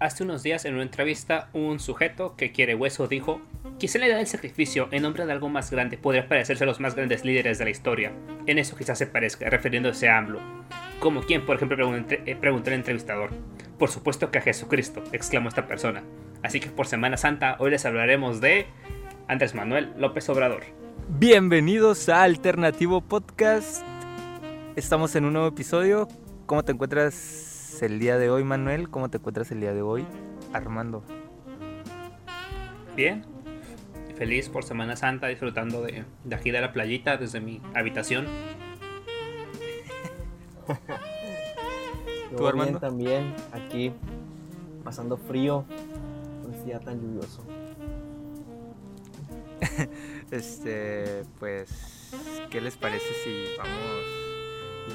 Hace unos días en una entrevista un sujeto que quiere hueso dijo, quizá la idea del sacrificio en nombre de algo más grande podría parecerse a los más grandes líderes de la historia. En eso quizás se parezca, refiriéndose a AMLO. Como quien, por ejemplo, eh, preguntó el entrevistador. Por supuesto que a Jesucristo, exclamó esta persona. Así que por Semana Santa hoy les hablaremos de Andrés Manuel López Obrador. Bienvenidos a Alternativo Podcast. Estamos en un nuevo episodio. ¿Cómo te encuentras el día de hoy, Manuel? ¿Cómo te encuentras el día de hoy, Armando? Bien, feliz por Semana Santa, disfrutando de, aquí de la playita desde mi habitación. ¿Tú, Armando? también, aquí, pasando frío, un día tan lluvioso. este, pues, ¿qué les parece si vamos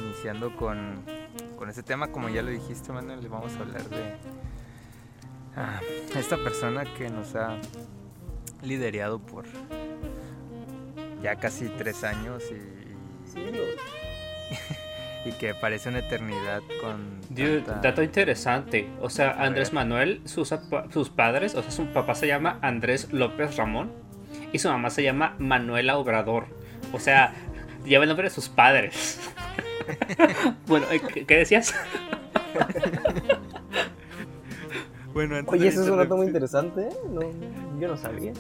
iniciando con con ese tema, como ya lo dijiste, Manuel, le vamos a hablar de ah, esta persona que nos ha liderado por ya casi tres años y, y que parece una eternidad con... dato interesante. O sea, Andrés Manuel, sus, sus padres, o sea, su papá se llama Andrés López Ramón y su mamá se llama Manuela Obrador. O sea, lleva el nombre de sus padres. bueno, eh, ¿qué, decías? bueno, Oye, eso es un dato muy interesante. ¿eh? No, yo no sabía.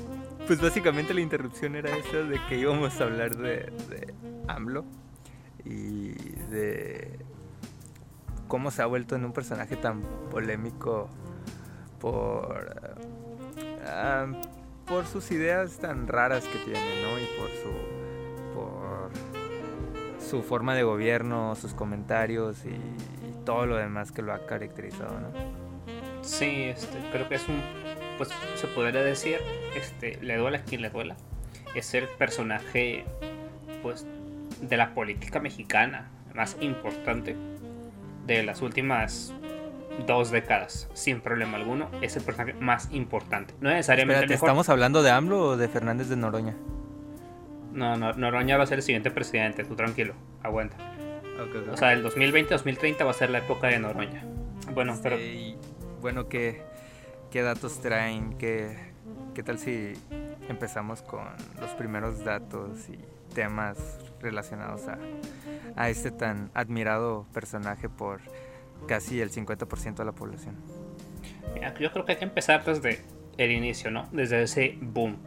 Pues básicamente la interrupción era esa de que íbamos a hablar de, AMLO y de cómo se ha vuelto en un personaje tan polémico por ah, por sus ideas tan raras que tiene, ¿no? Y por su su forma de gobierno, sus comentarios y, todo lo demás que lo ha caracterizado, ¿no? Sí, este, creo que es un, pues se podría decir, este, le duela a quien le duela, es el personaje, pues, de la política mexicana más importante de las últimas dos décadas, sin problema alguno, es el personaje más importante. No necesariamente. ¿estamos hablando de AMLO o de Fernández de Noroña? No, no, Noroña va a ser el siguiente presidente, tú tranquilo, aguanta. O sea, el 2020-2030 va a ser la época de Noroña. Bueno, pero... bueno, ¿qué, ¿qué datos traen? ¿Qué, ¿Qué tal si empezamos con los primeros datos y temas relacionados a, a este tan admirado personaje por casi el 50% de la población? Mira, yo creo que hay que empezar desde el inicio, ¿no? Desde ese boom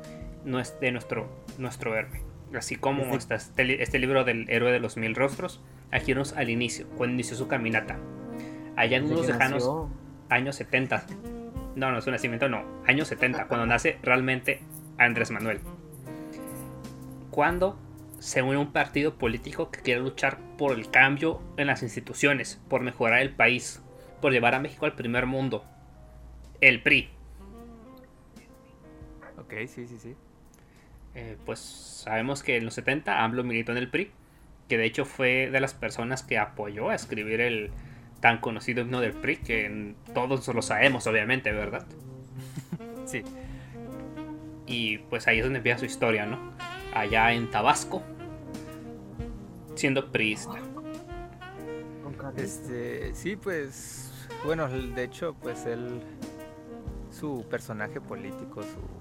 de nuestro, nuestro héroe así como este, este, libro del héroe de los mil rostros, aquí nos al inicio, cuando inició su caminata. Allá en unos lejanos años 70. No, no, su nacimiento no, años 70, cuando nace realmente Andrés Manuel. Cuando se une un partido político que quiere luchar por el cambio en las instituciones, por mejorar el país, por llevar a México al primer mundo. El PRI. Ok, sí, sí, sí. Eh, pues sabemos que en los 70 AMLO militó en el PRI, que de hecho fue de las personas que apoyó a escribir el tan conocido himno del PRI, que todos lo sabemos, obviamente, ¿verdad? Sí. Y pues ahí es donde empieza su historia, ¿no? Allá en Tabasco, siendo priista. Este, sí, pues, bueno, de hecho, pues él, su personaje político, su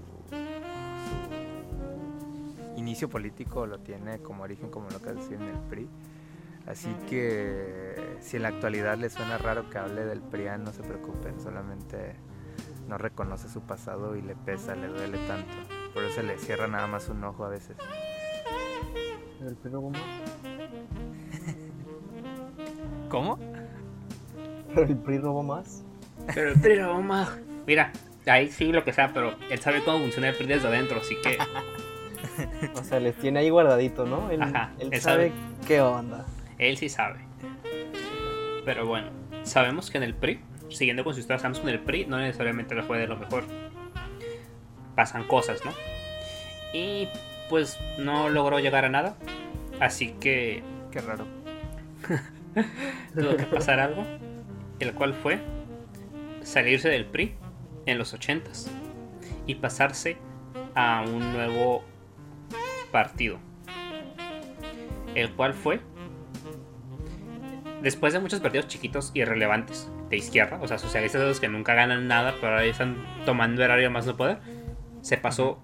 inicio político lo tiene como origen, como lo que decía en el PRI. Así que si en la actualidad le suena raro que hable del PRI, no se preocupen, solamente no reconoce su pasado y le pesa, le duele tanto. Por eso le cierra nada más un ojo a veces. ¿El PRI robó más? ¿Cómo? ¿Pero el PRI robó más? Pero el PRI robó más. Mira, ahí sí lo que sea, pero él sabe cómo funciona el PRI desde adentro, así que o sea, les tiene ahí guardadito, ¿no? Él, él, sabe, qué onda. Él sí sabe. Pero bueno, sabemos que en el PRI, siguiendo con su historia, sabemos que en el PRI no necesariamente le fue de lo mejor. Pasan cosas, ¿no? Y pues no logró llegar a nada. Así que. Qué raro. tuvo que pasar algo. El cual fue salirse del PRI en los 80s y pasarse a un nuevo partido, el cual fue después de muchos partidos chiquitos y irrelevantes, de izquierda, o sea, socialistas esos que nunca ganan nada, pero ahora están tomando erario más no poder, se pasó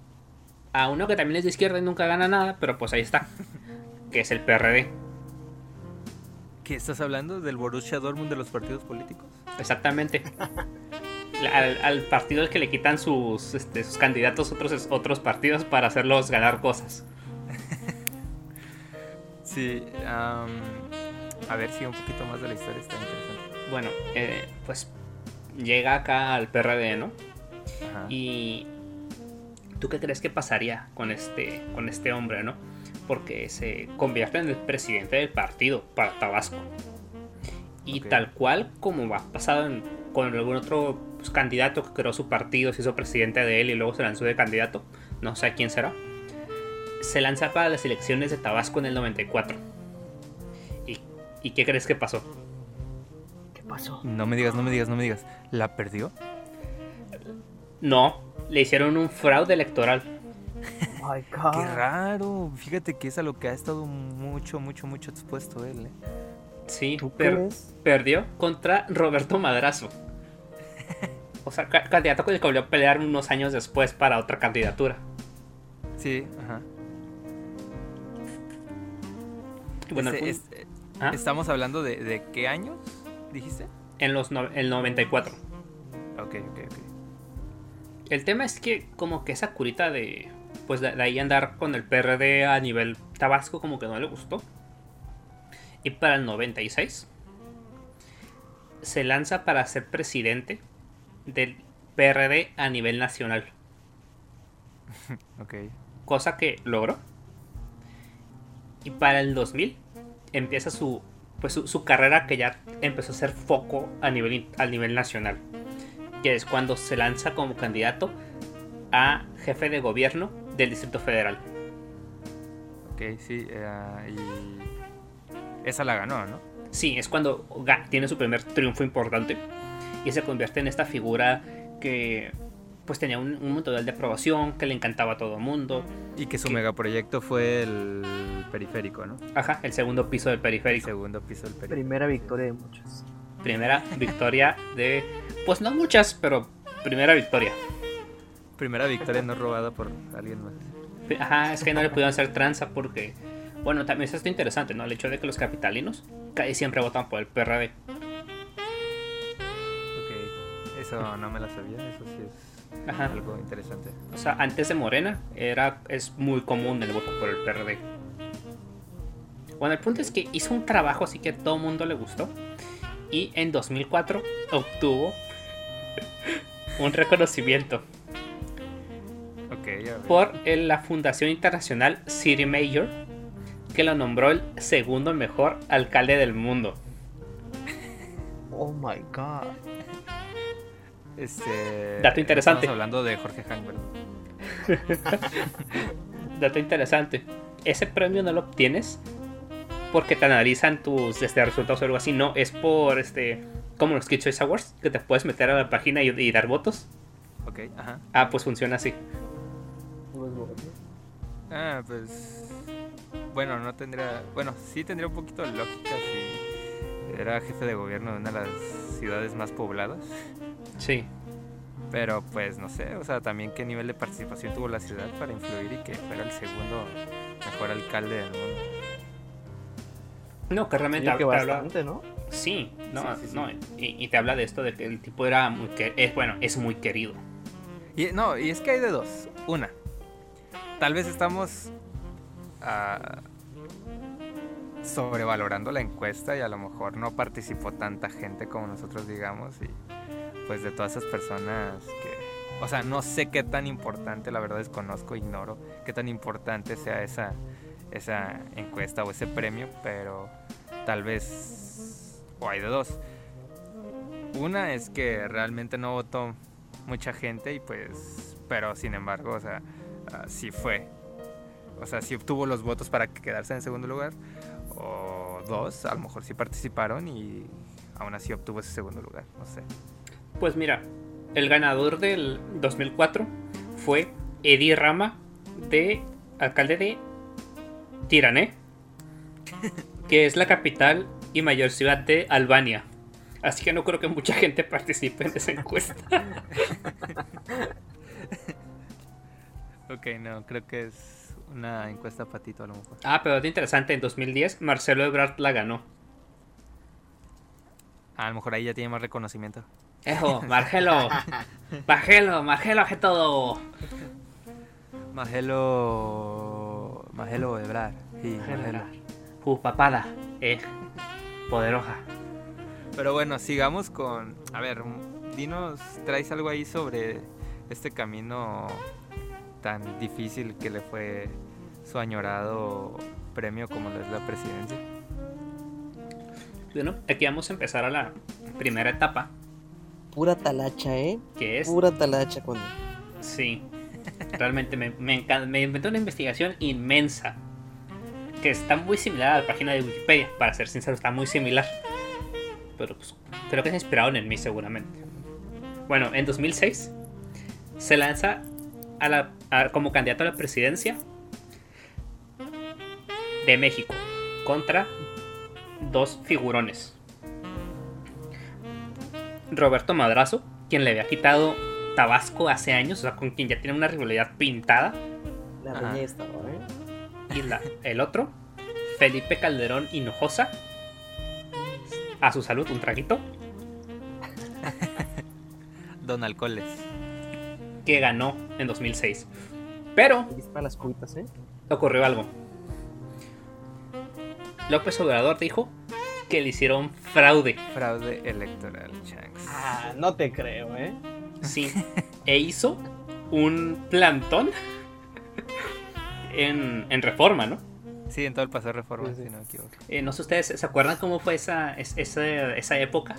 a uno que también es de izquierda y nunca gana nada, pero pues ahí está, que es el PRD. ¿Qué estás hablando? ¿Del Borussia Dortmund de los partidos políticos? Exactamente. Al, al partido al que le quitan sus, este, sus candidatos otros, otros partidos para hacerlos ganar cosas. Sí, am, a ver si un poquito más de la historia está interesante. Bueno, eh, pues llega acá al PRD, ¿no? Ajá. Y ¿tú qué crees que pasaría con este, con este hombre, no? Porque se convierte en el presidente del partido para Tabasco. Y tal cual como ha pasado en- con algún otro pues, candidato que creó su partido, se hizo presidente de él y luego se lanzó de candidato, no sé quién será, se lanza para las elecciones de Tabasco en el 94. ¿Y, ¿y qué crees que pasó? ¿Qué pasó? No me digas, no me digas, no me digas. ¿La perdió? No, le hicieron un fraude electoral. Oh my Qué raro. Fíjate que es a lo que ha estado mucho, mucho, mucho expuesto él. ¿eh? Sí, ¿Tú per- crees? perdió contra Roberto Madrazo. O sea, ca- candidato con el que volvió a pelear unos años después para otra candidatura. Sí, ajá. Bueno, el Este, punto- es- ¿Ah? Estamos hablando de, de qué años, dijiste? en los no- el 94. Ok, ok, ok. El tema es que como que esa curita de pues de, de ahí andar con el PRD a nivel Tabasco como que no le gustó. Y para el 96 se lanza para ser presidente del PRD a nivel nacional. Ok. cosa que logró. Y para el 2000 empieza su, pues su, su carrera que ya empezó a ser foco a nivel, a nivel nacional. Que es cuando se lanza como candidato a jefe de gobierno del Distrito Federal. Ok, sí. eh, y esa la ganó, ¿no? Sí, es cuando tiene su primer triunfo importante y se convierte en esta figura que pues tenía un, un montón de aprobación, que le encantaba a todo el mundo. Y que su ¿Qué? megaproyecto fue el periférico, ¿no? Ajá, el segundo piso del El periférico. segundo piso del periférico. Primera victoria de muchos. Primera victoria de. Pues no muchas, pero primera victoria. Primera victoria no robada por alguien más. Ajá, es que no le pudieron hacer tranza porque. Bueno, también eso está interesante, ¿no? El hecho de que los capitalinos casi siempre votan por el PRD. Ok, eso no me la sabía, eso sí es Ajá. algo interesante. O sea, antes de Morena era, es muy común el voto por el PRD. Bueno, el punto es que hizo un trabajo así que a todo mundo le gustó. Y en 2004 obtuvo un reconocimiento por la Fundación Internacional City Mayor, que lo nombró el segundo mejor alcalde del mundo. Oh my god. Este, Dato interesante. Estamos hablando de Jorge Hank, ¿verdad? Dato interesante. Ese premio no lo obtienes porque te analizan tus este, resultados o algo así. No, es por este. Como los Kid Choice Awards, que te puedes meter a la página y, y dar votos. Ok, ajá. Ah, pues funciona así. Ah, pues. Bueno, no tendría. Bueno, sí tendría un poquito de lógica si era jefe de gobierno de una de las ciudades más pobladas. Sí. Pero pues no sé, o sea, también qué nivel de participación tuvo la ciudad para influir y que fuera el segundo mejor alcalde del mundo. No, que realmente que te habla- bastante, ¿no? Sí, no, Sí, sí, sí. no. Y, y te habla de esto de que el tipo era muy que es bueno, es muy querido. Y no, y es que hay de dos. Una, tal vez estamos ah, sobrevalorando la encuesta y a lo mejor no participó tanta gente como nosotros digamos y pues de todas esas personas que, o sea, no sé qué tan importante, la verdad desconozco, ignoro qué tan importante sea esa esa encuesta o ese premio, pero tal vez o hay de dos. Una es que realmente no votó mucha gente y pues, pero sin embargo, o sea, sí fue. O sea, sí obtuvo los votos para que quedarse en segundo lugar. O dos, a lo mejor sí participaron y aún así obtuvo ese segundo lugar, no sé. Pues mira, el ganador del 2004 fue Eddie Rama, de alcalde de Tirané, que es la capital y mayor ciudad de Albania. Así que no creo que mucha gente participe en esa encuesta. ok, no, creo que es una encuesta patito a lo mejor. Ah, pero es interesante, en 2010 Marcelo Ebrard la ganó. a lo mejor ahí ya tiene más reconocimiento. Ejo, Margelo. Margelo, Margelo, hace todo. Magelo. Magelo Ebrard. Sí, Magelo. Uh, papada. Eh, poderosa. Pero bueno, sigamos con. A ver, dinos, traes algo ahí sobre este camino tan difícil que le fue su añorado premio como lo es la presidencia. Bueno, aquí vamos a empezar a la primera etapa. Pura talacha, ¿eh? Que es. Pura talacha cuando. Sí. Realmente me, me, encanta, me inventé una investigación inmensa. Que está muy similar a la página de Wikipedia. Para ser sincero, está muy similar. Pero pues, creo que se inspiraron en mí seguramente. Bueno, en 2006 se lanza a la, a, como candidato a la presidencia de México contra dos figurones. Roberto Madrazo, quien le había quitado Tabasco hace años, o sea, con quien ya tiene una rivalidad pintada. La Ajá. ¿eh? Y la- el otro, Felipe Calderón Hinojosa. A su salud, un traguito. Don Alcoles. Que ganó en 2006. Pero las cuitas, ¿eh? ocurrió algo. López Obrador dijo que le hicieron fraude. Fraude electoral, Chanks. Ah, no te creo, ¿eh? Sí. e hizo un plantón en, en reforma, ¿no? Sí, en todo el paso de reforma, Sí, sí. si no me equivoco. Eh, no sé ustedes, ¿se acuerdan cómo fue esa, es- esa, esa época?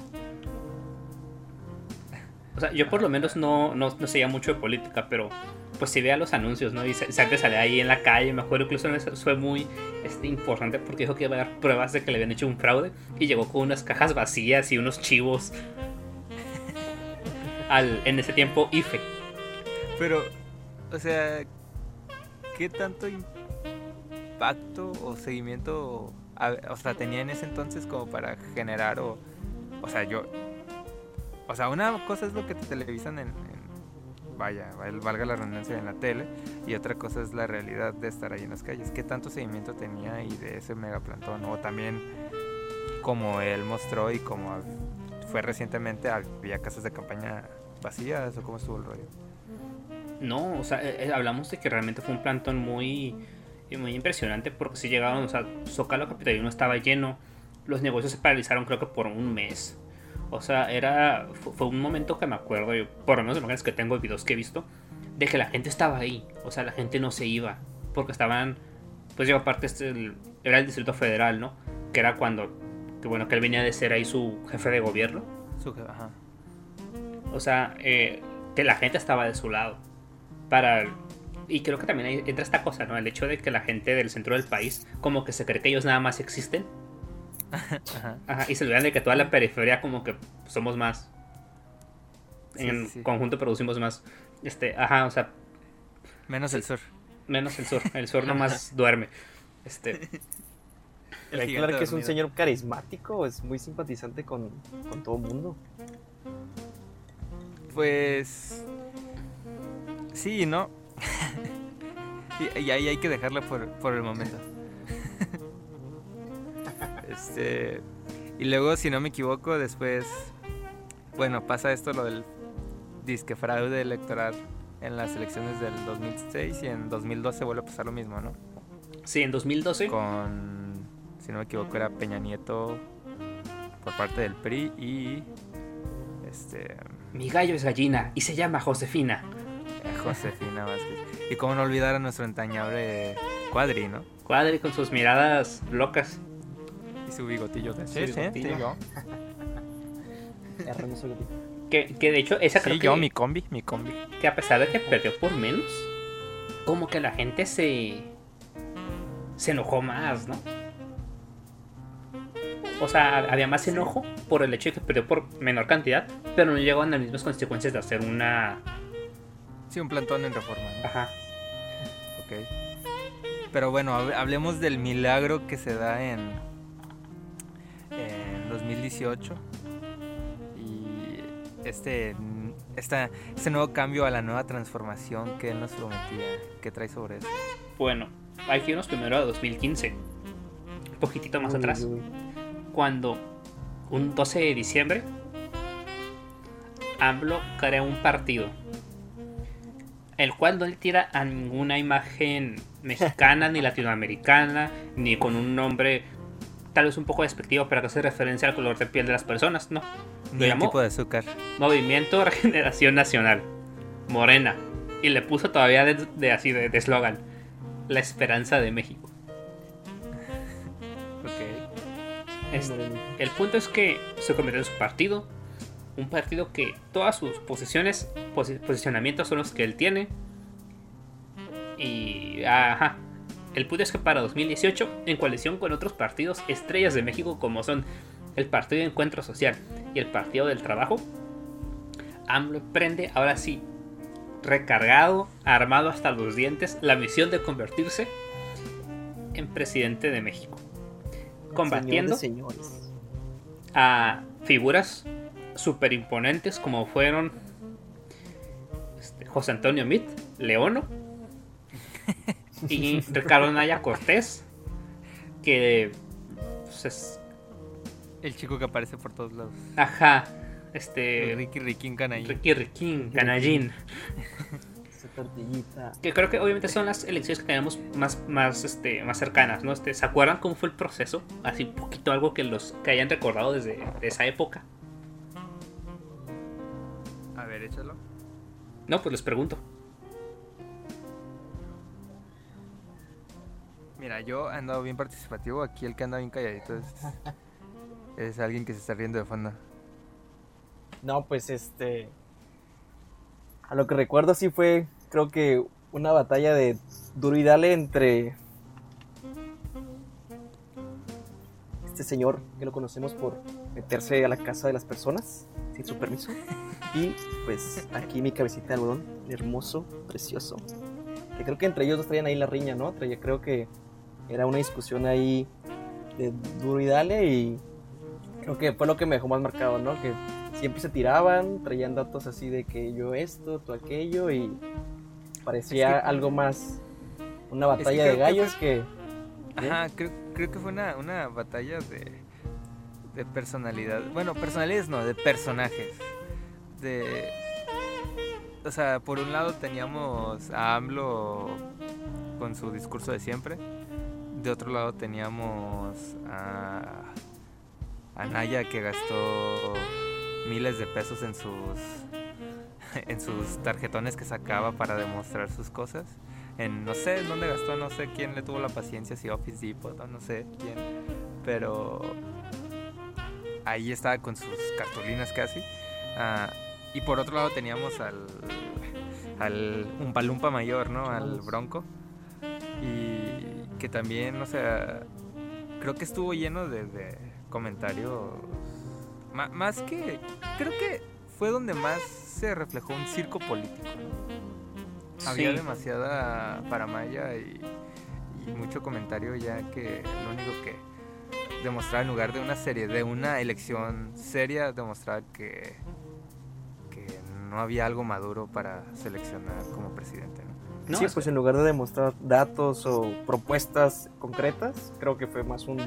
O sea, yo por lo menos no, no, no seguía mucho de política, pero pues si veía los anuncios, ¿no? Y siempre salía ahí en la calle, me acuerdo incluso fue muy este, importante porque dijo que iba a dar pruebas de que le habían hecho un fraude y llegó con unas cajas vacías y unos chivos al, en ese tiempo IFE. Pero, o sea, ¿qué tanto impacto o seguimiento o sea, tenía en ese entonces como para generar o, o sea, yo, o sea, una cosa es lo que te televisan en, vaya, val- valga la redundancia en la tele y otra cosa es la realidad de estar ahí en las calles. ¿Qué tanto seguimiento tenía y de ese megaplantón? O también, como él mostró y como fue recientemente, había casas de campaña vacías o cómo estuvo el rollo. No, o sea, eh, eh, hablamos de que realmente fue un plantón muy, eh, muy impresionante porque si llegaron, o sea, Zócalo Capitalino estaba lleno, los negocios se paralizaron creo que por un mes. O sea, era, fu- fue, un momento que me acuerdo, yo, por lo menos de que tengo, videos que he visto, de que la gente estaba ahí, o sea, la gente no se iba, porque estaban, pues yo aparte este, el- era el Distrito Federal, ¿no? Que era cuando, que bueno, que él venía de ser ahí su jefe de gobierno. Su je- ajá. O sea, eh, que la gente estaba de su lado. Para. Y creo que también entra esta cosa, ¿no? El hecho de que la gente del centro del país, como que se cree que ellos nada más existen. Ajá. Ajá, y se olvidan de que toda la periferia, como que somos más. Sí, En sí, sí. conjunto producimos más. Este, ajá, o sea, Menos el sur. menos el sur. El sur nomás duerme. Este, El Hay que que es un dormido. señor carismático, es muy simpatizante con, con todo el mundo. Pues. Sí, ¿no? y, y ahí hay que dejarla por, por el momento. Este. Y luego, si no me equivoco, después. Bueno, pasa esto lo del disque fraude electoral en las elecciones del 2006 y en 2012 vuelve a pasar lo mismo, ¿no? sí, en 2012. Con. Si no me equivoco, era Peña Nieto por parte del PRI y. Este. Mi gallo es gallina y se llama Josefina. Eh, Josefina Vázquez. Y cómo no olvidar a nuestro entrañable Cuadri, ¿no? Cuadri con sus miradas locas. Y su bigotillo de yo. R, no soy yo. Que, que de hecho, esa Sí, creo yo, que, mi combi, mi combi. que a pesar de que perdió por menos, como que la gente se. se enojó más, ¿no? O sea, había más enojo por el hecho de que perdió por menor cantidad, pero no llegó a las mismas consecuencias de hacer una. Sí, un plantón en reforma, ¿no? Ajá. Ok. Pero bueno, hab- hablemos del milagro que se da en, en 2018. este, esta, este nuevo cambio a la nueva transformación que él nos prometía? ¿Qué trae sobre eso? Bueno, hay que irnos primero a 2015, un poquitito más Uy, atrás, uy. cuando un 12 de diciembre, AMLO crea un partido, el cual no le tira a ninguna imagen mexicana ni latinoamericana, ni con un nombre tal vez un poco despectivo para que hace referencia al color de piel de las personas, no. Lo el llamó tipo de azúcar. Movimiento Regeneración Nacional, Morena, y le puso todavía de, de así de eslogan, la esperanza de México. Ok. Es- el punto es que se convirtió en su partido. Un partido que todas sus posiciones, posi- posicionamientos son los que él tiene. Y. Ajá. El punto es que para 2018, en coalición con otros partidos estrellas de México como son el Partido de Encuentro Social y el Partido del Trabajo, AMLO prende ahora sí, recargado, armado hasta los dientes, la misión de convertirse en presidente de México. Combatiendo Señor a figuras super imponentes como fueron este, José Antonio Mit, Leono y Ricardo Naya Cortés, que pues, es, El chico que aparece por todos lados. ajá, este Ricky Ricky Canallín. Ricky Riquín, Canallín, tortillita. que creo que obviamente son las elecciones que tenemos más, más, este, más cercanas, ¿no? Este, ¿Se acuerdan cómo fue el proceso? Así un poquito algo que los que hayan recordado desde de esa época. A ver, échalo. No, pues les pregunto. Mira, yo he andado bien participativo. Aquí el que anda bien calladito es, alguien que se está riendo de fondo. No, pues este. A lo que recuerdo, sí fue, creo que una batalla de duro y dale entre. Este señor que lo conocemos por meterse a la casa de las personas sin su permiso. Y pues aquí mi cabecita de algodón, hermoso, precioso. Que creo que entre ellos dos traían ahí la riña, ¿no? Traía, creo que era una discusión ahí de duro y dale y creo que fue lo que me dejó más marcado, ¿no? Que siempre se tiraban, traían datos así de que yo esto, tú aquello y parecía Es que- algo más una Es que batalla de que gallos que... Ajá, creo, creo que fue una, una batalla de, de personalidad. Bueno, personalidades no, de personajes. De. O sea, por un lado teníamos a AMLO con su discurso de siempre. De otro lado teníamos a, a Naya que gastó miles de pesos en sus en sus tarjetones que sacaba para demostrar sus cosas en no sé dónde gastó, no sé quién le tuvo la paciencia, si Office Depot no sé quién, pero ahí estaba con sus cartulinas casi. Ah, y por otro lado teníamos al al Umpalumpa mayor, ¿no? Al Bronco. Y que también, o sea, creo que estuvo lleno de, de comentarios. más que. Creo que fue donde más se reflejó un circo político. Había demasiada paramaya y, y mucho comentario ya que lo único que demostraba en lugar de una serie, de una elección seria, demostraba que, que no había algo maduro para seleccionar como presidente. ¿no? No, sí, es- pues en lugar de demostrar datos o propuestas concretas, creo que fue más un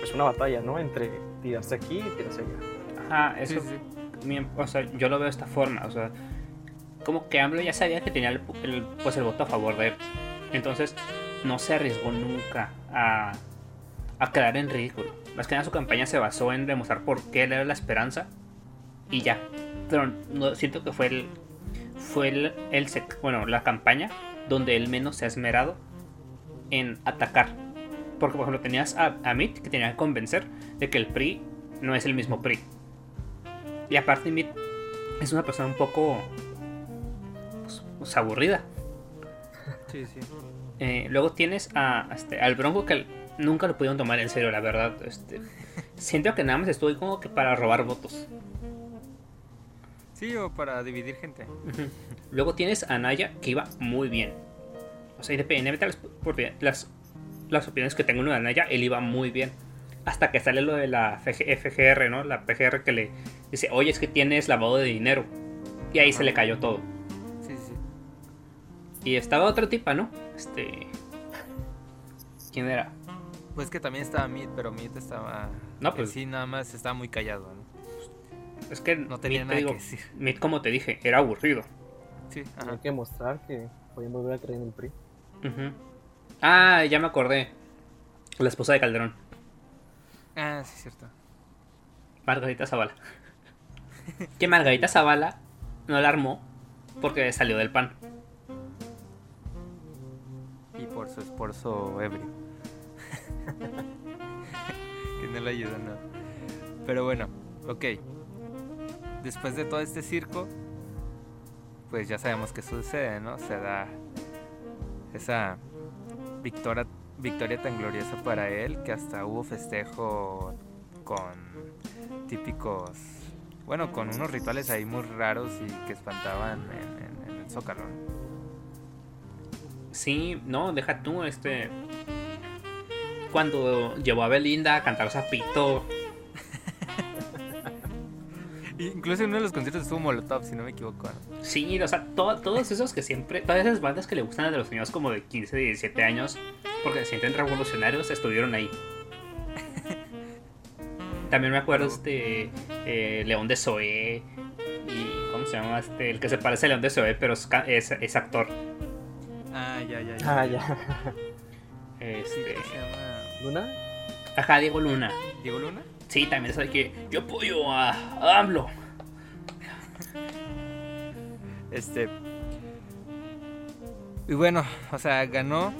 pues una batalla, ¿no? Entre tirarse aquí y tirarse allá. Ajá, eso. Sí, sí. mi- o sea, yo lo veo de esta forma. O sea, como que AMLO ya sabía que tenía el, el- pues el voto a favor de él. Entonces, no se arriesgó nunca a, a quedar en ridículo. Más que nada su campaña se basó en demostrar por qué él era la esperanza. Y ya. Pero no, siento que fue el. Fue el, el bueno, la campaña donde él menos se ha esmerado en atacar. Porque, por ejemplo, tenías a, a Mitt que tenía que convencer de que el PRI no es el mismo PRI. Y aparte, Mitt es una persona un poco pues, pues, aburrida. Sí, sí. Eh, luego tienes a, este, al Bronco que nunca lo pudieron tomar en serio, la verdad. Este, siento que nada más estuvo ahí como que para robar votos. Sí, o para dividir gente. Luego tienes a Naya que iba muy bien. O sea, independientemente de las, por- las, las opiniones que tengo uno de Naya, él iba muy bien. Hasta que sale lo de la FG FGR, ¿no? La PGR que le dice, oye, es que tienes lavado de dinero. Y ahí se le cayó todo. Sí, sí. Y estaba otra tipa, ¿no? Este. ¿Quién era? Pues que también estaba Meat, pero Meat estaba. No, pues- sí, nada más estaba muy callado, ¿no? Es que No tenía nada te digo, que decir. Como te dije, era aburrido. Sí, Hay ajá. que mostrar que podían volver a creer en el PRI. Ah, ya me acordé. La esposa de Calderón, Ah, sí, cierto. Margarita Zavala. que Margarita Zavala no la armó porque salió del pan. Y por su esposo ebrio. que no le ayuda nada. Pero bueno, ok. Después de todo este circo, pues ya sabemos qué sucede, ¿no? Se da esa victoria, victoria tan gloriosa para él que hasta hubo festejo con típicos, bueno, con unos rituales ahí muy raros y que espantaban en, el zócalo. Sí, no, deja tú, este. Cuando llevó a Belinda a cantar Zapito. Incluso en uno de los conciertos estuvo Molotov, si no me equivoco. ¿no? Sí, o sea, to- todos esos que siempre. Todas esas bandas que le gustan a los niños como de 15, 17 años, porque se sienten revolucionarios, estuvieron ahí. También me acuerdo este. eh, León de Zoé. Y. ¿Cómo se llama? Este, el que se parece a León de Zoé, pero es, ca- es, es actor. Ah, ya, ya, ya. Ah, ya. Este. ¿cómo se llama? ¿Luna? Ajá, Diego Luna. ¿Diego Luna? Sí, también sabe que yo apoyo a, AMLO. Este. Y bueno, o sea, ganó.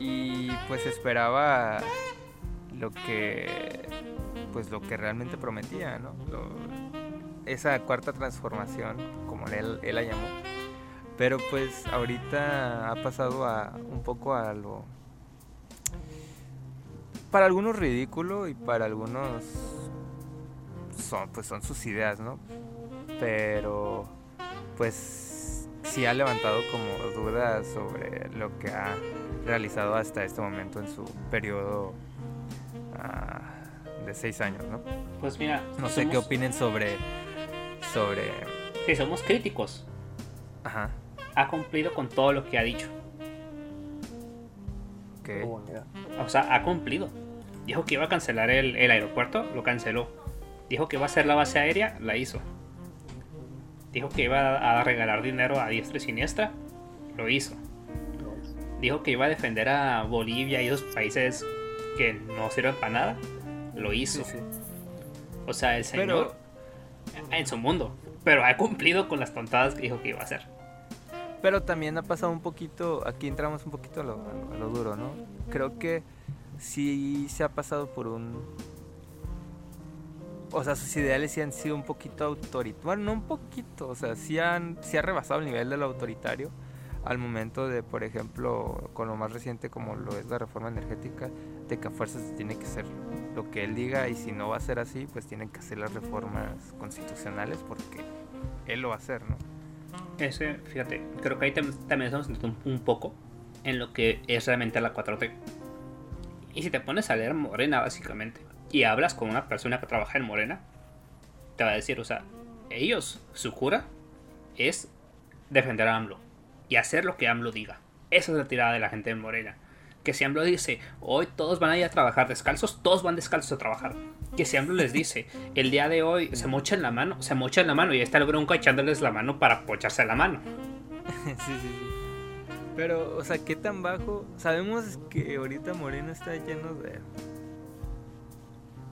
Y pues esperaba lo que. Pues lo que realmente prometía, ¿no? Esa cuarta transformación, como él, él la llamó. Pero pues ahorita ha pasado a un poco a lo. Para algunos ridículo y para algunos. Son, pues son sus ideas, ¿no? pero pues sí ha levantado como dudas sobre lo que ha realizado hasta este momento en su periodo ah, de seis años, ¿no? Pues mira, No sé qué opinen sobre sobre Si somos críticos, ajá, ha cumplido con todo lo que ha dicho. que ¿Cómo era? O sea, ha cumplido. Dijo que iba a cancelar el, el aeropuerto, lo canceló. Dijo que iba a hacer la base aérea, la hizo. Dijo que iba a regalar dinero a diestra y siniestra, lo hizo. Dijo que iba a defender a Bolivia y esos países que no sirven para nada, lo hizo. sí, sí. O sea, el Pero señor en su mundo. Pero ha cumplido con las tontadas que dijo que iba a hacer. Pero también ha pasado un poquito, aquí entramos un poquito a lo, a lo- duro, ¿no? Creo que sí se ha pasado por un... O sea, sus ideales sí han sido un poquito autoritarios. Bueno, no un poquito, o sea, sí, han, sí ha rebasado el nivel de lo autoritario al momento de, por ejemplo, con lo más reciente como lo es la reforma energética, de que a fuerzas tiene que ser lo que él diga y si no va a ser así, pues tienen que hacer las reformas constitucionales porque él lo va a hacer, ¿no? Ese, fíjate, creo que ahí tam- también estamos entrando un poco en lo que es realmente la 4T. Y si te pones a leer Morena, básicamente, y hablas con una persona que trabaja en Morena, te va a decir, o sea, ellos, su cura es defender a AMLO y hacer lo que AMLO diga. Esa es la tirada de la gente en Morena. Que si AMLO dice, hoy todos van a ir a trabajar descalzos, todos van descalzos a trabajar. Que si AMLO les dice, el día de hoy se mochan la mano, se mochan la mano y ahí está el bronco echándoles la mano para pocharse la mano. sí, sí, sí. Pero, o sea, ¿qué tan bajo? Sabemos que ahorita Moreno está lleno de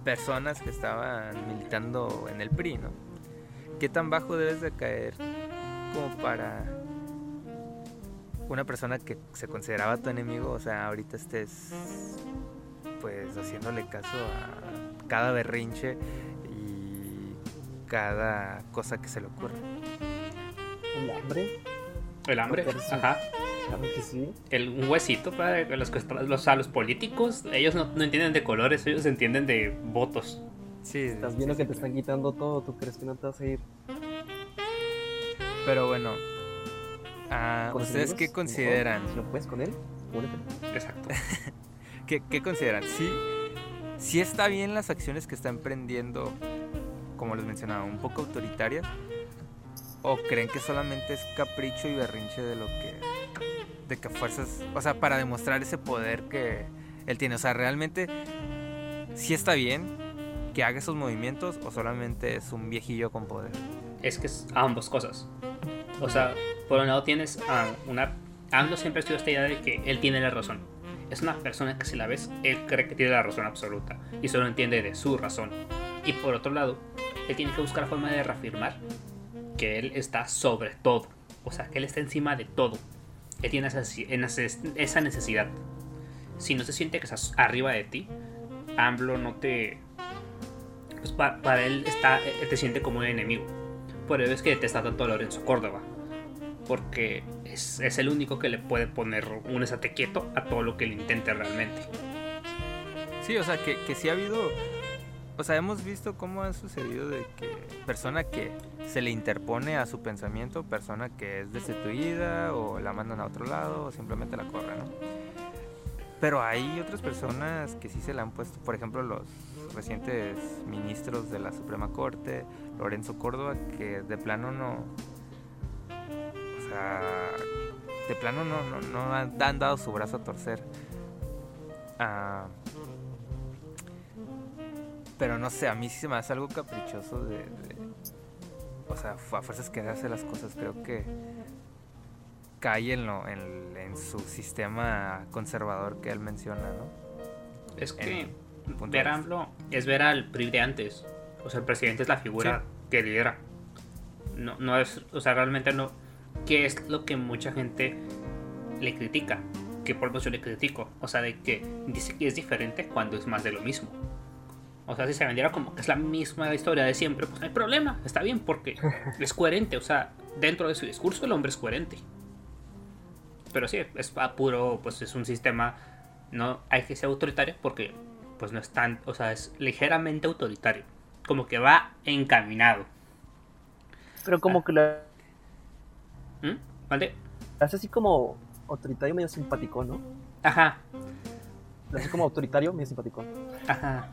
personas que estaban militando en el PRI, ¿no? ¿Qué tan bajo debes de caer como para una persona que se consideraba tu enemigo? O sea, ahorita estés pues haciéndole caso a cada berrinche y cada cosa que se le ocurre. El hambre. El hambre, ajá. Claro que sí. El, un huesito para los, que- los, a los políticos, ellos no, no entienden de colores, ellos entienden de votos. Sí, Estás viendo sí, que te claro. están quitando todo. ¿Tú crees que no te vas a ir? Pero bueno, ah, ¿ustedes amigos? qué Mejor, consideran? Si no puedes con él, únete. Exacto. ¿Qué, qué consideran? ¿Sí si está bien las acciones que está emprendiendo, como les mencionaba, un poco autoritarias, o creen que solamente es capricho y berrinche de lo que, de que fuerzas, o sea, para demostrar ese poder que él tiene, o sea, realmente, si está bien que haga esos movimientos o solamente es un viejillo con poder. Es que es ambas cosas. O sea, por un lado tienes a una... AMLO siempre ha sido esta idea de que él tiene la razón. Es una persona que si la ves, él cree que tiene la razón absoluta y solo entiende de su razón. Y por otro lado, él tiene que buscar forma de reafirmar que él está sobre todo. O sea, que él está encima de todo. Él tiene esa, necesidad. Si no se siente que estás arriba de ti, AMLO no te... Pues para, él está, te siente como un enemigo. Por eso es que detesta tanto a Lorenzo Córdoba. Porque es, es, el único que le puede poner un estate quieto a todo lo que él intente realmente. Sí, o sea, que, que sí ha habido o sea, hemos visto cómo ha sucedido de que persona que se le interpone a su pensamiento, persona que es destituida o la mandan a otro lado o simplemente la corren, ¿no? Pero hay otras personas que sí se le han puesto, por ejemplo, los recientes ministros de la Suprema Corte, Lorenzo Córdoba, que de plano no. Sea, de plano no, no, no han, dado su brazo a torcer. Ah, pero no sé, a mí sí se me hace algo caprichoso de, o sea, a fuerzas que hace las cosas, creo que cae en, lo, en, su sistema conservador que él menciona, ¿no? Es que ver AMLO es ver al PRI de antes. O sea, el presidente es la figura que lidera. No, no es, o sea, realmente no. ¿Qué es lo que mucha gente le critica? Que por eso yo le critico. O sea, de que dice que es diferente cuando es más de lo mismo. O sea, si se vendiera como que es la misma historia de siempre, pues no hay problema, está bien, porque es coherente. O sea, dentro de su discurso el hombre es coherente. Pero sí, es puro, pues es un sistema, no hay que ser autoritario porque pues no es tan, o sea, es ligeramente autoritario. Como que va encaminado. Pero como ah. que lo... ¿Mm? ¿Vale? Hace así como autoritario medio simpático, ¿no? Ajá. Lo hace como autoritario medio simpático. Ajá.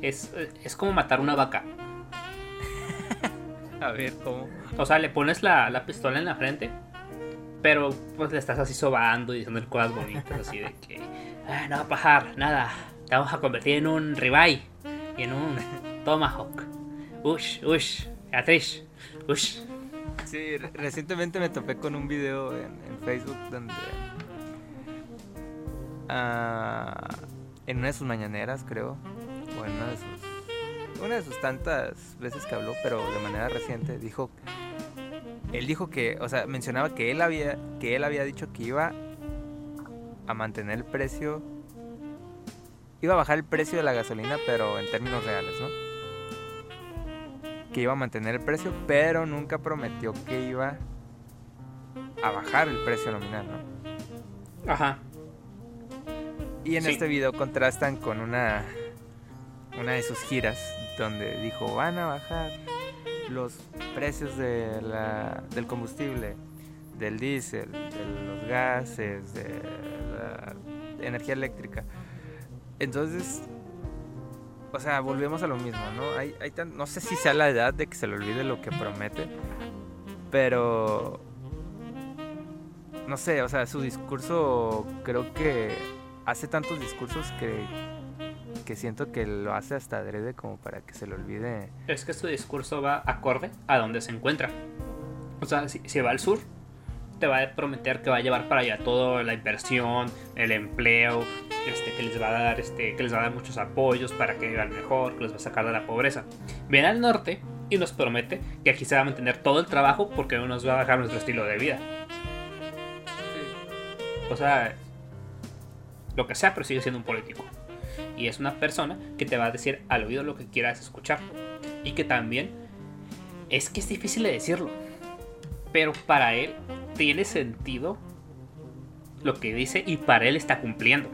Es, como matar una vaca. A ver, ¿cómo? O sea, le pones la, pistola en la frente, pero pues le estás así sobando y diciendo cosas bonitas, así de que, ah, no va a bajar, nada, te vamos a convertir en un ribeye y en un tomahawk. Ush, ush, Beatriz, ush. Sí, recientemente me topé con un video en, Facebook donde. Ah, en una de sus mañaneras, creo, una de sus, una de sus tantas veces que habló, pero de manera reciente, dijo, él dijo que, o sea, mencionaba que él había, que él había dicho que iba a mantener el precio, iba a bajar el precio de la gasolina, pero en términos reales, ¿no? Que iba a mantener el precio, pero nunca prometió que iba a bajar el precio nominal, ¿no? Ajá. Y en este video contrastan con una una de sus giras donde dijo van a bajar los precios de la, del combustible, del diésel, de los gases, de la energía eléctrica. Entonces, o sea, volvemos a lo mismo, ¿no? Hay, hay no sé si sea la edad de que se le olvide lo que promete, pero no sé, o sea, su discurso creo que hace tantos discursos que que siento que lo hace hasta adrede como para que se le olvide. Es que su discurso va acorde a donde se encuentra. O sea, si, va al sur, te va a prometer que va a llevar para allá toda la inversión, el empleo, este, que les va a dar, este, que les va a dar muchos apoyos para que vivan mejor, que les va a sacar de la pobreza. Viene al norte y nos promete que aquí se va a mantener todo el trabajo porque no nos va a bajar nuestro estilo de vida. O sea, lo que sea, pero sigue siendo un político y es una persona que te va a decir al oído lo que quieras escuchar. Y que también es que es difícil de decirlo, pero para él tiene sentido lo que dice y para él está cumpliendo.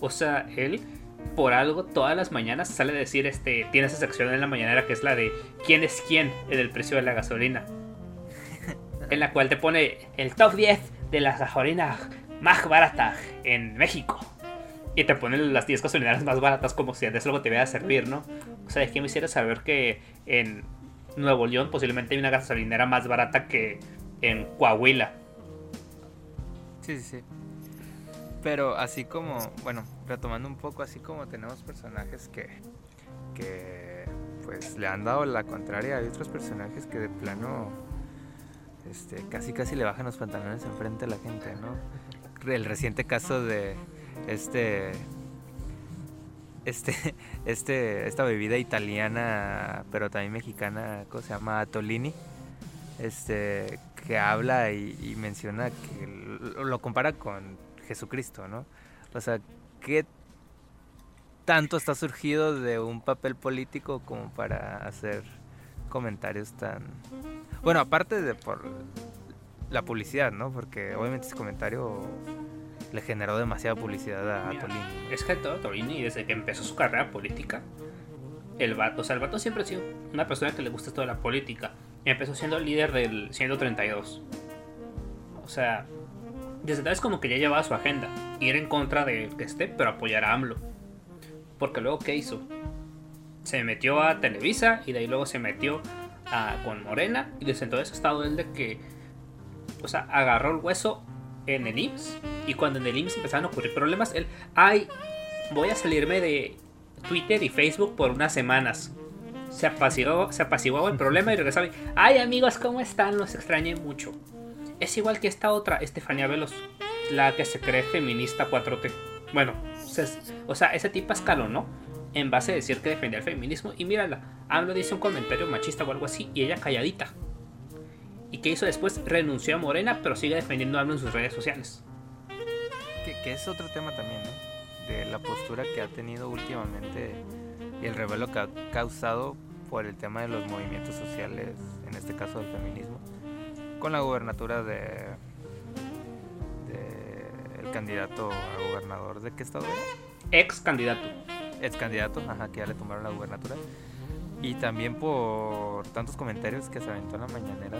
O sea, él por algo todas las mañanas sale a decir, este, tiene esa sección en la mañanera que es la de quién es quién en el precio de la gasolina. en la cual te pone el top 10 de las gasolinas más baratas en México y te ponen las 10 gasolineras más baratas como si antes luego te iba a servir, ¿no? O sea, es que me hiciera saber que en Nuevo León posiblemente hay una gasolinera más barata que en Coahuila. Sí, sí, sí. Pero así como, bueno, retomando un poco, así como tenemos personajes que, que pues le han dado la contraria, hay otros personajes que de plano este, casi casi le bajan los pantalones enfrente a la gente, ¿no? El reciente caso de este este este esta bebida italiana pero también mexicana ¿cómo se llama Tolini. Este que habla y, menciona que lo, compara con Jesucristo no o sea qué tanto está surgido de un papel político como para hacer comentarios tan bueno aparte de por la publicidad no porque obviamente ese comentario le generó demasiada publicidad a, Tolini. Es que todo Tolini, desde que empezó su carrera política, el vato, o sea, el vato siempre ha sido una persona que le gusta toda la política. Empezó siendo líder del 132. O sea, desde entonces como que ya llevaba su agenda. Ir en contra de que esté, pero apoyar a AMLO. Porque luego, ¿qué hizo? Se metió a Televisa y de ahí luego se metió a, con Morena. Y desde entonces ha estado él de que, o sea, agarró el hueso en el IMSS. Y cuando en el IMSS empezaron a ocurrir problemas, él, ay, voy a salirme de Twitter y Facebook por unas semanas. Se apaciguaba, se apaciguaba el problema y regresaba. Ay, amigos, ¿cómo están? Los extrañé mucho. Es igual que esta otra, Estefania Velos, la que se cree feminista 4T. Bueno, o sea, ese tipo escalonó en base a decir que defendía el feminismo. Y mírala, hablo dice un comentario machista o algo así, y ella calladita. ¿Y qué hizo después? Renunció a Morena, pero sigue defendiendo a AMLO en sus redes sociales. Que, es otro tema también, ¿no? De la postura que ha tenido últimamente y el revuelo que ha causado por el tema de los movimientos sociales, en este caso del feminismo, con la gubernatura de, de el candidato a gobernador de qué estado era? Ex candidato. Ex candidato, ajá, que ya le tomaron la gubernatura. Y también por tantos comentarios que se aventó en la mañanera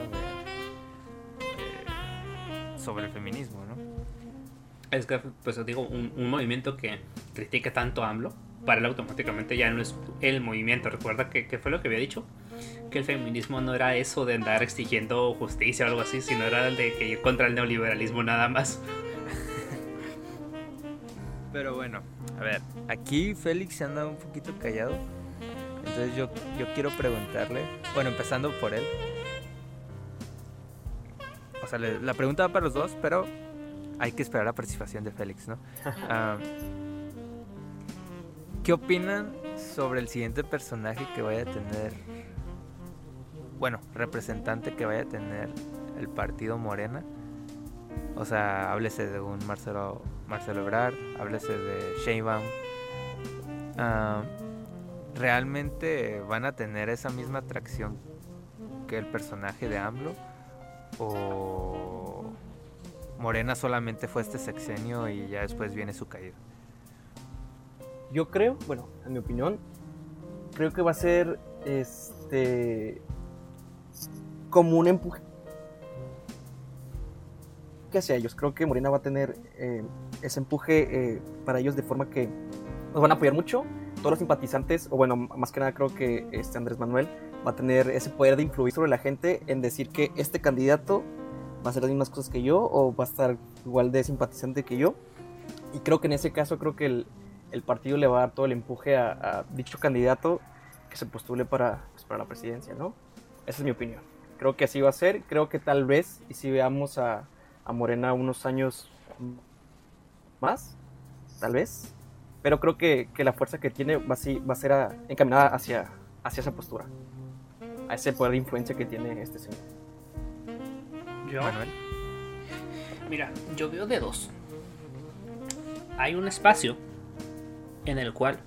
sobre el feminismo, ¿no? Es que, pues digo, un, movimiento que critica tanto a AMLO, para él automáticamente ya no es el movimiento. Recuerda que, que, fue lo que había dicho, que el feminismo no era eso de andar exigiendo justicia o algo así, sino era el de que ir contra el neoliberalismo nada más. Pero bueno, a ver, aquí Félix se anda un poquito callado entonces yo, yo quiero preguntarle, bueno, empezando por él. O sea, la pregunta va para los dos, pero hay que esperar la participación de Félix, ¿no? Ah, ¿Qué opinan sobre el siguiente personaje que vaya a tener, bueno, representante que vaya a tener el partido Morena? O sea, háblese de un Marcelo, Marcelo Ebrard, háblese de Sheinbaum. Uh, ¿realmente van a tener esa misma atracción que el personaje de AMLO? ¿O Morena solamente fue este sexenio y ya después viene su caída? Yo creo, bueno, en mi opinión, creo que va a ser este como un empuje hacia ellos. Creo que Morena va a tener eh, ese empuje eh, para ellos de forma que nos van a apoyar mucho todos los simpatizantes, o bueno, más que nada creo que este Andrés Manuel va a tener ese poder de influir sobre la gente en decir que este candidato va a hacer las mismas cosas que yo o va a estar igual de simpatizante que yo. Y creo que en ese caso creo que el, el partido le va a dar todo el empuje a, dicho candidato que se postule para, pues, para la presidencia, ¿no? Esa es mi opinión. Creo que así va a ser. Creo que tal vez, y si veamos a, a Morena unos años más, tal vez, pero creo que, que la fuerza que tiene va, a, va a ser encaminada hacia, hacia esa postura, a ese poder de influencia que tiene este señor. Yo, Manuel. Mira, yo veo de dos. Hay un espacio en el cual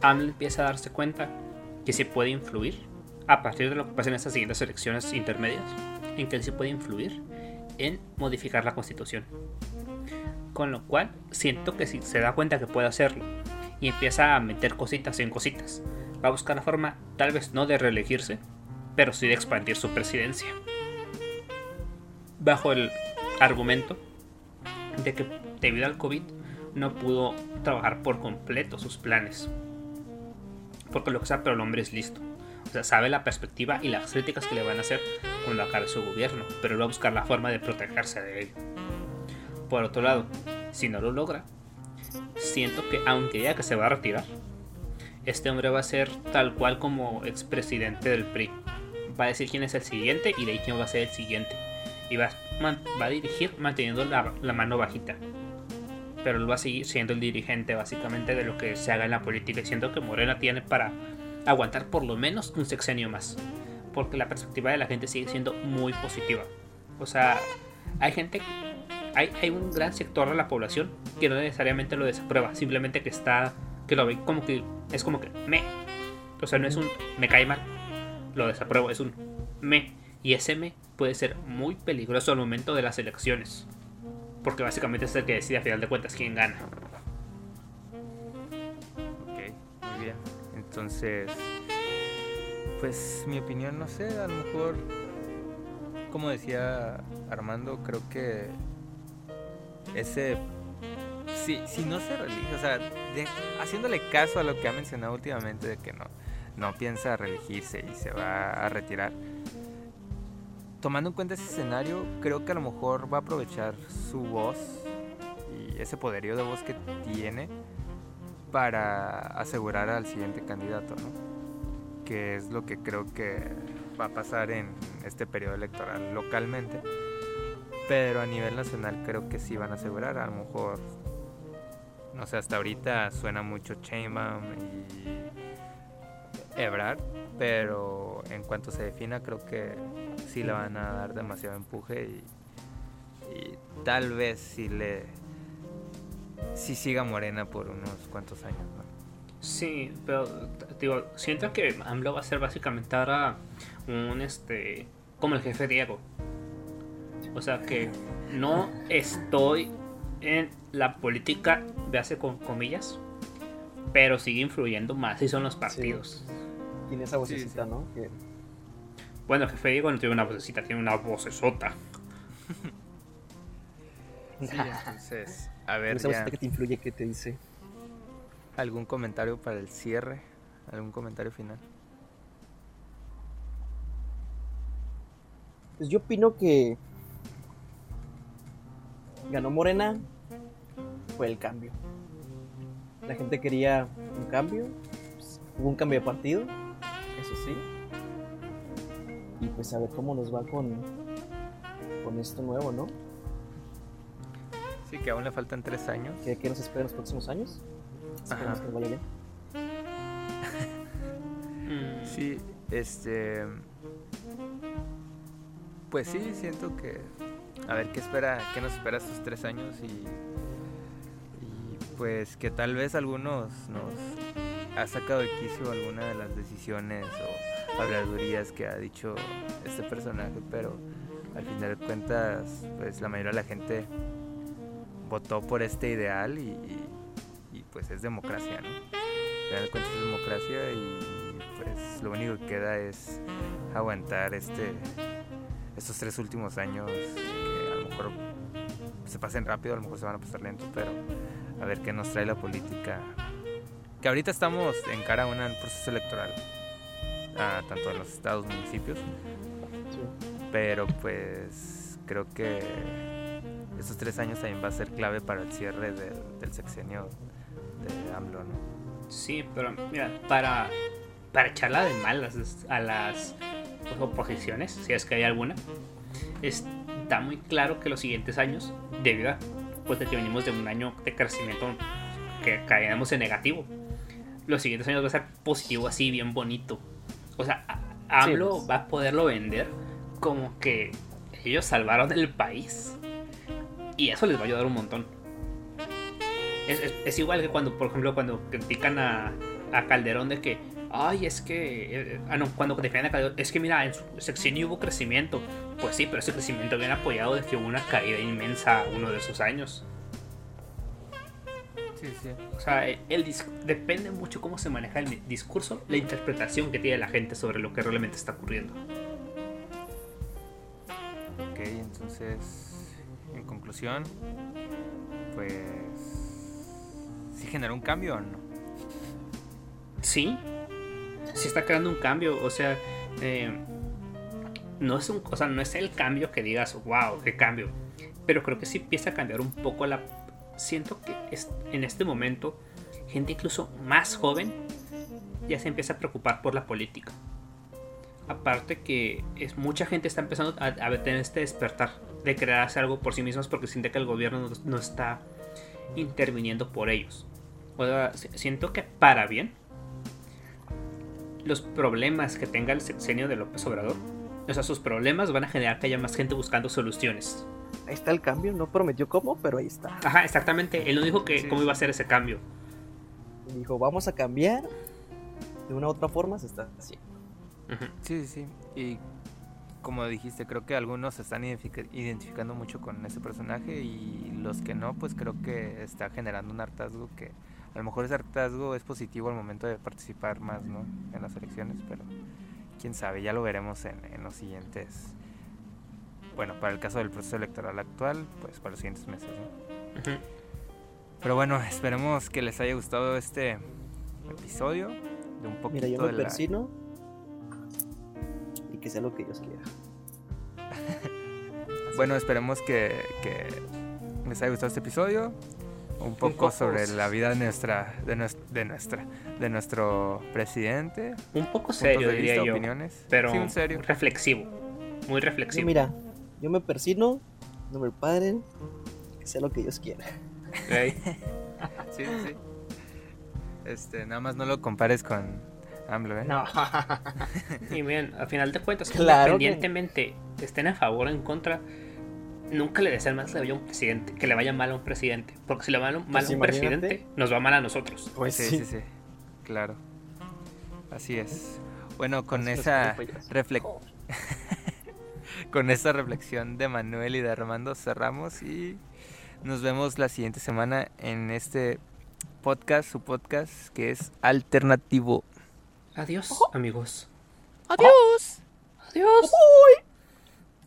AMLO empieza a darse cuenta que se puede influir a partir de lo que pasa en estas siguientes elecciones intermedias, en que él se puede influir en modificar la constitución. Con lo cual, siento que si se da cuenta que puede hacerlo y empieza a meter cositas en cositas, va a buscar la forma, tal vez no de reelegirse, pero sí de expandir su presidencia. Bajo el argumento de que debido al COVID no pudo trabajar por completo sus planes. Porque lo que sea, pero el hombre es listo. O sea, sabe la perspectiva y las críticas que le van a hacer cuando acabe su gobierno, pero él va a buscar la forma de protegerse de él. Por otro lado, si no lo logra, siento que aunque ya que se va a retirar, este hombre va a ser tal cual como expresidente del PRI. Va a decir quién es el siguiente y de ahí quién va a ser el siguiente. Y va, va a dirigir manteniendo la, la mano bajita pero él va a seguir siendo el dirigente básicamente de lo que se haga en la política. Y siento que Morena tiene para aguantar por lo menos un sexenio más. Porque la perspectiva de la gente sigue siendo muy positiva. O sea, hay gente, hay, hay un gran sector de la población que no necesariamente lo desaprueba, simplemente que está, que lo ve como que, es como que me. O sea, no es un me cae mal, lo desapruebo, es un me. Y ese me puede ser muy peligroso al momento de las elecciones. Porque básicamente es el que decide a final de cuentas quién gana. Ok, muy bien. Entonces, pues mi opinión, no sé, a lo mejor, como decía Armando, creo que ese, si, no se relige, o sea, haciéndole caso a lo que ha mencionado últimamente de que no, no piensa reelegirse y se va a retirar, tomando en cuenta ese escenario, creo que a lo mejor va a aprovechar su voz y ese poderío de voz que tiene para asegurar al siguiente candidato, ¿no? Que es lo que creo que va a pasar en este periodo electoral localmente. Pero a nivel nacional creo que sí van a asegurar, a lo mejor, no sé, hasta ahorita suena mucho Chainbaum y Ebrard, pero en cuanto se defina creo que sí le van a dar demasiado empuje y, y tal vez sí le sí siga Morena por unos cuantos años, ¿no? Sí, pero digo, siento que AMLO va a ser básicamente ahora un este como el jefe Diego. O sea que no estoy en la política, véase con comillas, pero sigue influyendo más y son los partidos. Tiene esa vocecita, ¿no? Que Bueno, el jefe Diego no tiene una vocecita, tiene una vocesota. Sí, entonces, a ver, esa ya, vocecita que te influye, que te dice. algún comentario para el cierre, algún comentario final. Pues yo opino que ganó Morena fue el cambio. La gente quería un cambio, pues, hubo un cambio de partido, eso sí. Y pues a ver cómo nos va con, con esto nuevo, ¿no? Sí, que aún le faltan tres años. ¿Qué, qué nos espera en los próximos años? Esperemos Ajá. que nos vaya bien. Sí, este. Pues sí, siento que. A ver qué espera, qué nos espera estos tres años y. Y pues que tal vez algunos nos ha sacado de quicio alguna de las decisiones o habladurías que ha dicho este personaje, pero al final de cuentas, pues la mayoría de la gente votó por este ideal y, pues es democracia, ¿no? Al final de cuentas es democracia y pues lo único que queda es aguantar este estos tres últimos años que a lo mejor se pasen rápido, a lo mejor se van a pasar lento, pero a ver qué nos trae la política. Que ahorita estamos en cara a un proceso electoral, ah, tanto en los estados, municipios, Sí. pero pues creo que estos tres años también va a ser clave para el cierre del, del sexenio de AMLO, ¿no? Sí, pero mira, para, para echarla de mal a las, oposiciones, si es que hay alguna, está muy claro que los siguientes años, debido a pues, de que venimos de un año de crecimiento que caemos en negativo, los siguientes años va a ser positivo así, bien bonito. O sea, a- Sí, AMLO pues. va a poderlo vender como que ellos salvaron el país. Y eso les va a ayudar un montón. Es, es- es igual que cuando, por ejemplo, cuando critican a, a Calderón de que, ay, es que, eh, ah, no, cuando defienden a Calderón, es que mira, en su sexenio hubo crecimiento. Pues sí, pero ese crecimiento viene apoyado de que hubo una caída inmensa uno de esos años. Sí, sí. O sea, el, el depende mucho cómo se maneja el discurso, la interpretación que tiene la gente sobre lo que realmente está ocurriendo. Ok, entonces, en conclusión, pues ¿sí generó un cambio o no? Sí, sí está creando un cambio, o sea, eh, no es un, o sea, no es el cambio que digas, wow, qué cambio, pero creo que sí empieza a cambiar un poco la, siento que es, en este momento gente incluso más joven ya se empieza a preocupar por la política. Aparte que es mucha gente está empezando a, a tener este despertar de hacer algo por sí mismos porque siente que el gobierno no, no está interviniendo por ellos. O sea, siento que para bien los problemas que tenga el sexenio de López Obrador, o sea, sus problemas van a generar que haya más gente buscando soluciones. Ahí está el cambio, no prometió cómo, pero ahí está. Ajá, exactamente. Él no dijo que Sí, cómo iba a ser ese cambio. Dijo, vamos a cambiar. De una u otra forma se está haciendo. Sí, sí, sí. Y como dijiste, creo que algunos se están identifica- identificando mucho con ese personaje y los que no, pues creo que está generando un hartazgo que a lo mejor ese hartazgo es positivo al momento de participar más, ¿no? En las elecciones, pero quién sabe, ya lo veremos en, en los siguientes... Bueno, para el caso del proceso electoral actual, pues para los siguientes meses, ¿no? Ujú. Pero bueno, esperemos que les haya gustado este episodio de un poquito Mira, yo me de la... persino. Y que sea lo que Dios quiera. Bueno, esperemos que, que les haya gustado este episodio. Un poco, poco sobre la vida de nuestra, de, nues- de nuestra, de nuestro presidente. Un poco serio, de diría vista, yo. opiniones. Pero sí, un serio. reflexivo. Muy Yo, reflexivo. mira, yo me persino. No me padren. Que sea lo que Dios quiera. Ey, Sí, sí. Este, nada más no lo compares con AMLO, ¿eh? No. Y miren, a final de cuentas, Claro que- independientemente estén a favor o en contra, nunca le deseen mal que le vaya a un presidente, que le vaya mal a un presidente. Porque si le va mal a un Pues presidente, nos va mal a nosotros. Pues sí, sí, sí. Claro. Así es. Bueno, con Así es, esa reflexión. con esta reflexión de Manuel y de Armando cerramos y nos vemos la siguiente semana en este podcast, su podcast que es alternativo. Adiós, amigos. Adiós. Adiós. Uy.